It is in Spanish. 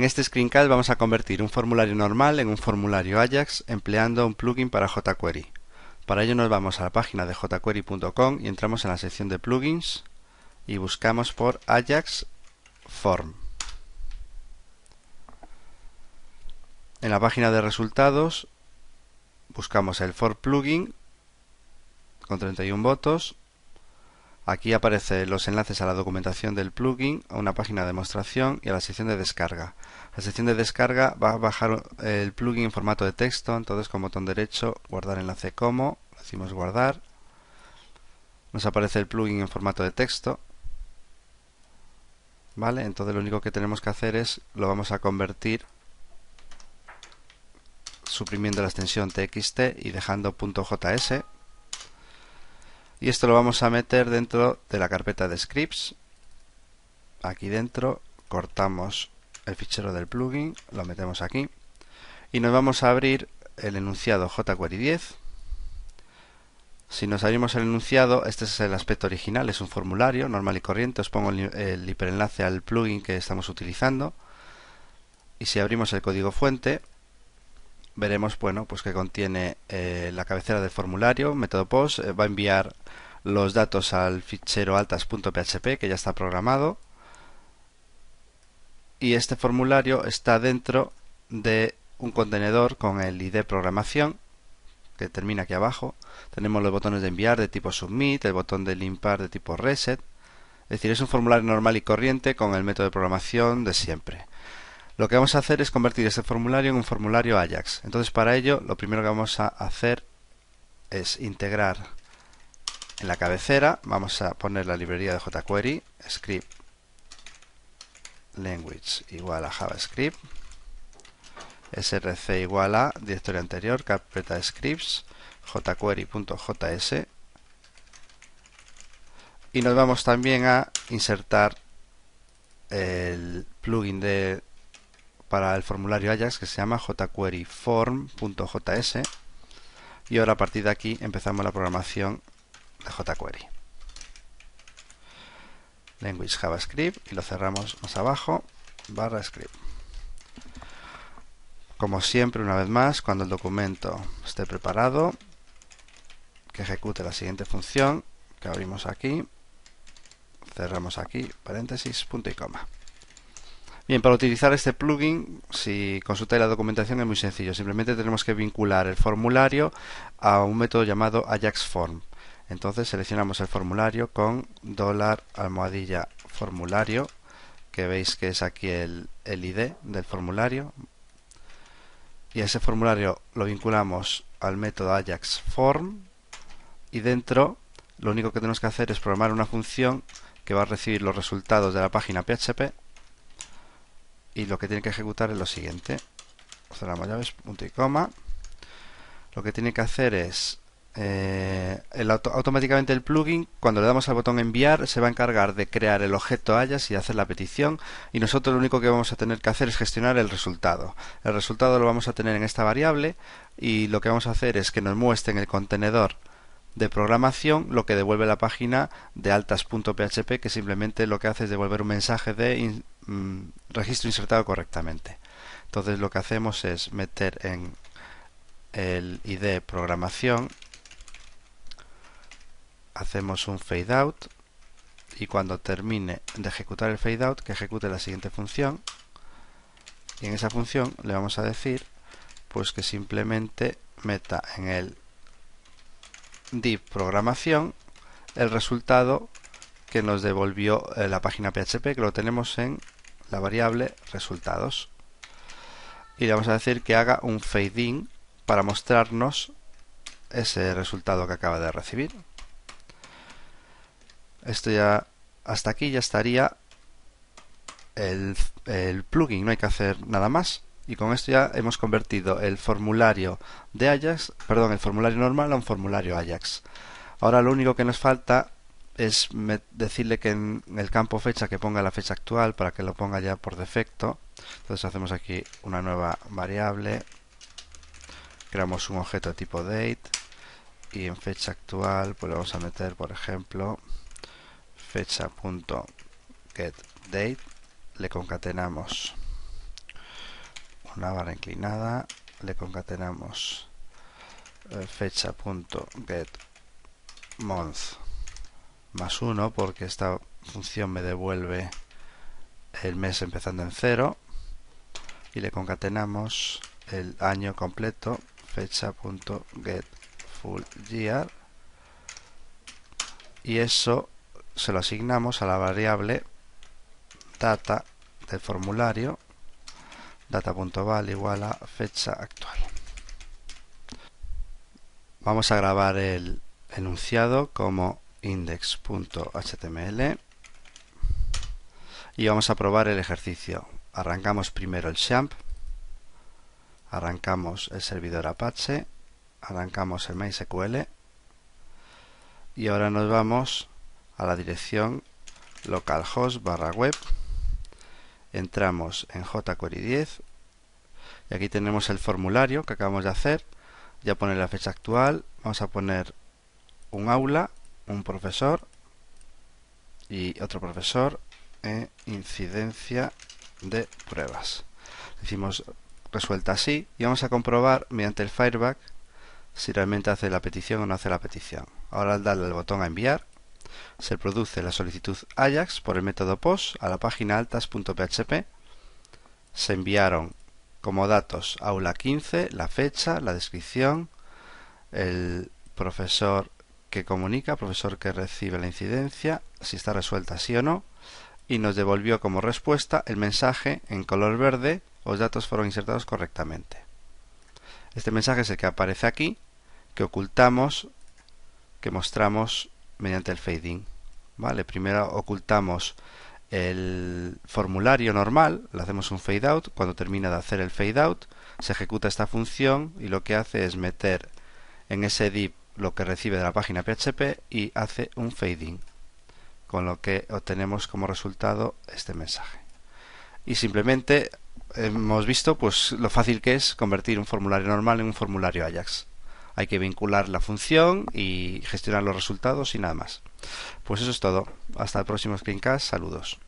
En este screencast vamos a convertir un formulario normal en un formulario Ajax empleando un plugin para jQuery. Para ello nos vamos a la página de jquery.com y entramos en la sección de plugins y buscamos por Ajax Form. En la página de resultados buscamos el For Plugin con 31 votos Aquí aparecen los enlaces a la documentación del plugin, a una página de demostración y a la sección de descarga. La sección de descarga va a bajar el plugin en formato de texto, entonces con botón derecho guardar enlace como, decimos guardar. Nos aparece el plugin en formato de texto. ¿Vale? Entonces lo único que tenemos que hacer es lo vamos a convertir suprimiendo la extensión txt y dejando .js y esto lo vamos a meter dentro de la carpeta de scripts aquí dentro cortamos el fichero del plugin lo metemos aquí y nos vamos a abrir el enunciado jQuery 10 si nos abrimos el enunciado, este es el aspecto original, es un formulario normal y corriente. Os pongo el, hiperenlace al plugin que estamos utilizando. Y si abrimos el código fuente, veremos bueno, pues que contiene eh, la cabecera del formulario, método post, eh, va a enviar los datos al fichero altas.php que ya está programado y este formulario está dentro de un contenedor con el ID programación que termina aquí abajo. Tenemos los botones de enviar de tipo submit, el botón de limpar de tipo reset. Es decir, es un formulario normal y corriente con el método de programación de siempre. Lo que vamos a hacer es convertir este formulario en un formulario Ajax. Entonces para ello lo primero que vamos a hacer es integrar en la cabecera vamos a poner la librería de jQuery script language igual a javascript src igual a directorio anterior carpeta scripts jquery.js y nos vamos también a insertar el plugin de para el formulario Ajax que se llama jqueryform.js y ahora a partir de aquí empezamos la programación de jQuery. Language javascript y lo cerramos más abajo barra script. Como siempre una vez más cuando el documento esté preparado que ejecute la siguiente función que abrimos aquí cerramos aquí paréntesis punto y coma Bien, para utilizar este plugin, si consultáis la documentación es muy sencillo. Simplemente tenemos que vincular el formulario a un método llamado AjaxForm. Entonces seleccionamos el formulario con dólar almohadilla formulario, que veis que es aquí el, el ID del formulario. Y ese formulario lo vinculamos al método AjaxForm y dentro lo único que tenemos que hacer es programar una función que va a recibir los resultados de la página PHP y lo que tiene que ejecutar es lo siguiente cerramos llaves punto y coma lo que tiene que hacer es eh, automáticamente el plugin, cuando le damos al botón enviar, se va a encargar de crear el objeto Ajax y hacer la petición. Y nosotros lo único que vamos a tener que hacer es gestionar el resultado. El resultado lo vamos a tener en esta variable y lo que vamos a hacer es que nos muestre en el contenedor de programación lo que devuelve la página de altas.php que simplemente lo que hace es devolver un mensaje de mm, registro insertado correctamente. Entonces lo que hacemos es meter en el ID programación hacemos un fade out y cuando termine de ejecutar el fade out que ejecute la siguiente función y en esa función le vamos a decir pues que simplemente meta en el div programación el resultado que nos devolvió eh, la página PHP que lo tenemos en la variable resultados. Y le vamos a decir que haga un fade in para mostrarnos ese resultado que acaba de recibir. Esto ya hasta aquí ya estaría el, el plugin, no hay que hacer nada más. Y con esto ya hemos convertido el formulario de Ajax, perdón, el formulario normal a un formulario Ajax. Ahora lo único que nos falta es decirle que en el campo fecha que ponga la fecha actual para que lo ponga ya por defecto. Entonces hacemos aquí una nueva variable, creamos un objeto tipo date y en fecha actual pues le vamos a meter por ejemplo fecha.getDate le concatenamos una barra inclinada, le concatenamos eh, fecha.get month más 1 porque esta función me devuelve el mes empezando en 0 y le concatenamos el año completo fecha.get full year y eso se lo asignamos a la variable data del formulario data.val igual a fecha actual. Vamos a grabar el enunciado como index.html y vamos a probar el ejercicio. Arrancamos primero el XAMPP, arrancamos el servidor Apache, arrancamos el MySQL. Y ahora nos vamos a la dirección localhost barra web. Entramos en jQuery 10 y aquí tenemos el formulario que acabamos de hacer. Ya pone la fecha actual. Vamos a poner un aula un profesor y otro profesor e incidencia de pruebas decimos resuelta así y vamos a comprobar mediante el Fireback si realmente hace la petición o no hace la petición ahora al darle al botón a enviar se produce la solicitud Ajax por el método POST a la página altas.php. Se enviaron como datos aula 15, la fecha, la descripción, el profesor que comunica, profesor que recibe la incidencia, si está resuelta sí o no, y nos devolvió como respuesta el mensaje en color verde, los datos fueron insertados correctamente. Este mensaje es el que aparece aquí, que ocultamos, que mostramos mediante el fading. ¿Vale? Primero ocultamos el formulario normal, le hacemos un fade out, cuando termina de hacer el fade out, se ejecuta esta función y lo que hace es meter en ese div lo que recibe de la página PHP y hace un fading, con lo que obtenemos como resultado este mensaje. Y simplemente hemos visto pues lo fácil que es convertir un formulario normal en un formulario Ajax hay que vincular la función y gestionar los resultados y nada más. Pues eso es todo. Hasta el próximo screencast. Saludos.